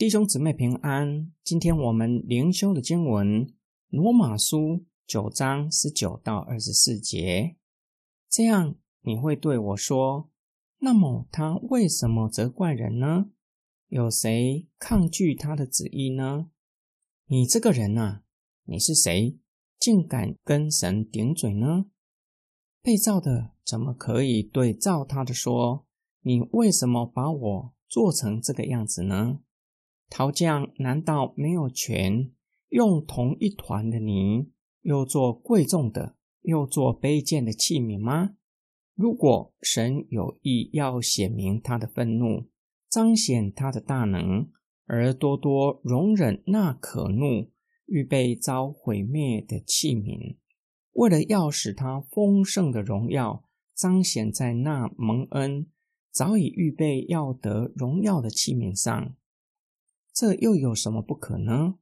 弟兄姊妹平安。今天我们灵修的经文《罗马书》九章十九到二十四节。这样你会对我说：“那么他为什么责怪人呢？有谁抗拒他的旨意呢？”你这个人呐，你是谁，竟敢跟神顶嘴呢？被造的怎么可以对造他的说：“你为什么把我做成这个样子呢？”陶匠难道没有权用同一团的泥，又做贵重的，又做卑贱的器皿吗？如果神有意要显明他的愤怒，彰显他的大能，而多多容忍那可怒、预备遭毁灭的器皿，为了要使他丰盛的荣耀彰显在那蒙恩早已预备要得荣耀的器皿上。这又有什么不可呢？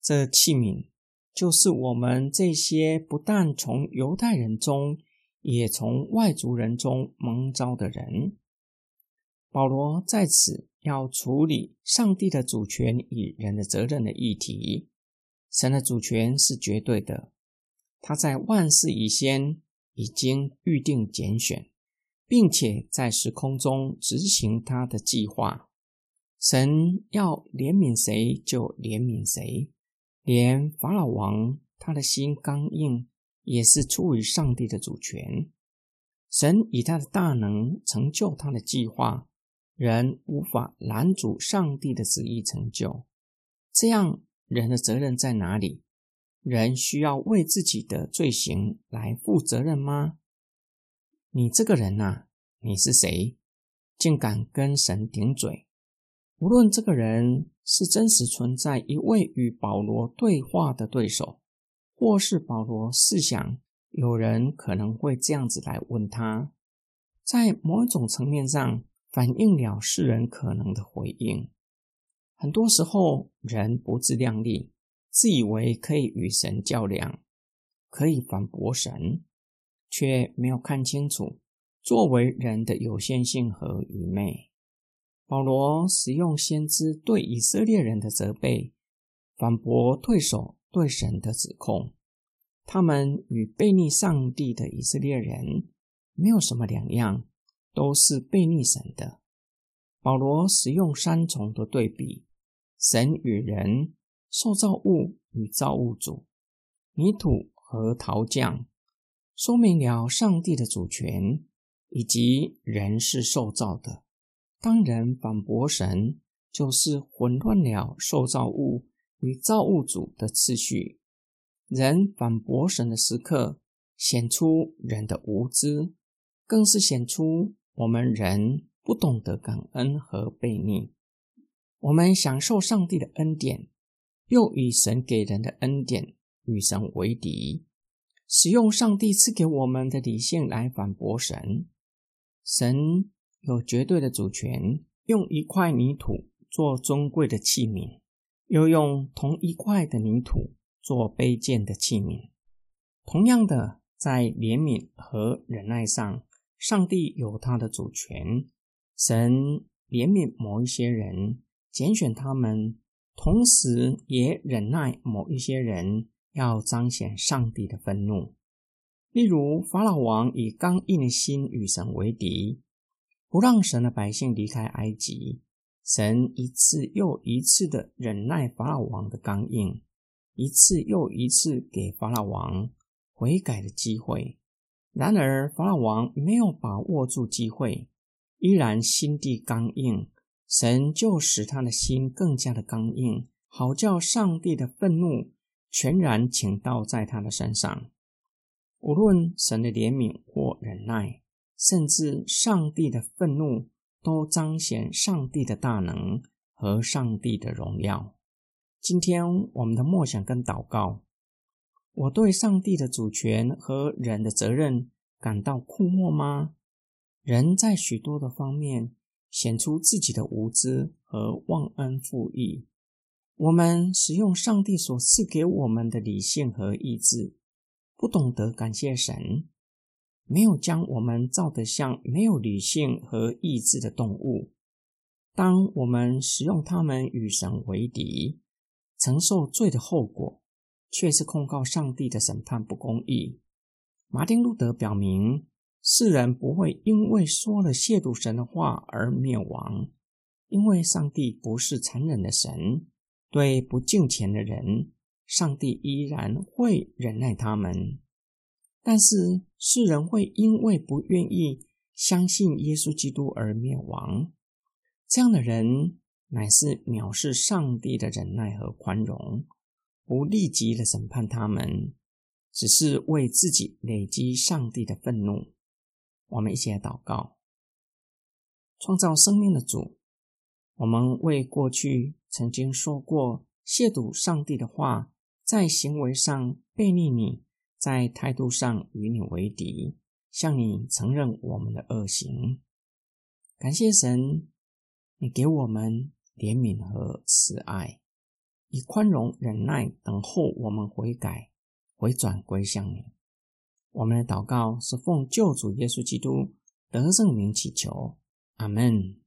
这器皿就是我们这些不但从犹太人中，也从外族人中蒙召的人。保罗在此要处理上帝的主权与人的责任的议题。神的主权是绝对的，他在万事以先已经预定拣选，并且在时空中执行他的计划。神要怜悯谁就怜悯谁，连法老王他的心刚硬，也是出于上帝的主权。神以他的大能成就他的计划，人无法拦阻上帝的旨意成就。这样，人的责任在哪里？人需要为自己的罪行来负责任吗？你这个人呐，你是谁，竟敢跟神顶嘴？无论这个人是真实存在一位与保罗对话的对手，或是保罗试想有人可能会这样子来问他，在某一种层面上反映了世人可能的回应。很多时候，人不自量力，自以为可以与神较量，可以反驳神，却没有看清楚作为人的有限性和愚昧。保罗使用先知对以色列人的责备，反驳对手对神的指控。他们与背逆上帝的以色列人没有什么两样，都是背逆神的。保罗使用三重的对比：神与人、受造物与造物主、泥土和陶匠，说明了上帝的主权以及人是受造的。当人反驳神，就是混乱了受造物与造物主的次序。人反驳神的时刻，显出人的无知，更是显出我们人不懂得感恩和悖逆。我们享受上帝的恩典，又与神给人的恩典与神为敌，使用上帝赐给我们的理性来反驳神。神。有绝对的主权，用一块泥土做尊贵的器皿，又用同一块的泥土做卑贱的器皿。同样的，在怜悯和忍耐上，上帝有他的主权。神怜悯某一些人，拣选他们，同时也忍耐某一些人，要彰显上帝的愤怒。例如，法老王以刚硬的心与神为敌。不让神的百姓离开埃及，神一次又一次的忍耐法老王的刚硬，一次又一次给法老王悔改的机会。然而法老王没有把握住机会，依然心地刚硬，神就使他的心更加的刚硬，好叫上帝的愤怒全然倾倒在他的身上。无论神的怜悯或忍耐。甚至上帝的愤怒都彰显上帝的大能和上帝的荣耀。今天我们的默想跟祷告，我对上帝的主权和人的责任感到困惑吗？人在许多的方面显出自己的无知和忘恩负义。我们使用上帝所赐给我们的理性和意志，不懂得感谢神。没有将我们造得像没有理性和意志的动物，当我们使用他们与神为敌，承受罪的后果，却是控告上帝的审判不公义。马丁路德表明，世人不会因为说了亵渎神的话而灭亡，因为上帝不是残忍的神，对不敬虔的人，上帝依然会忍耐他们。但是世人会因为不愿意相信耶稣基督而灭亡。这样的人乃是藐视上帝的忍耐和宽容，不立即的审判他们，只是为自己累积上帝的愤怒。我们一起来祷告：创造生命的主，我们为过去曾经说过亵渎上帝的话，在行为上背逆你，在态度上与你为敌，向你承认我们的恶行。感谢神。你给我们怜悯和慈爱，以宽容忍耐等候我们悔改、回转归向你。我们的祷告是奉救主耶稣基督得胜名祈求，阿门。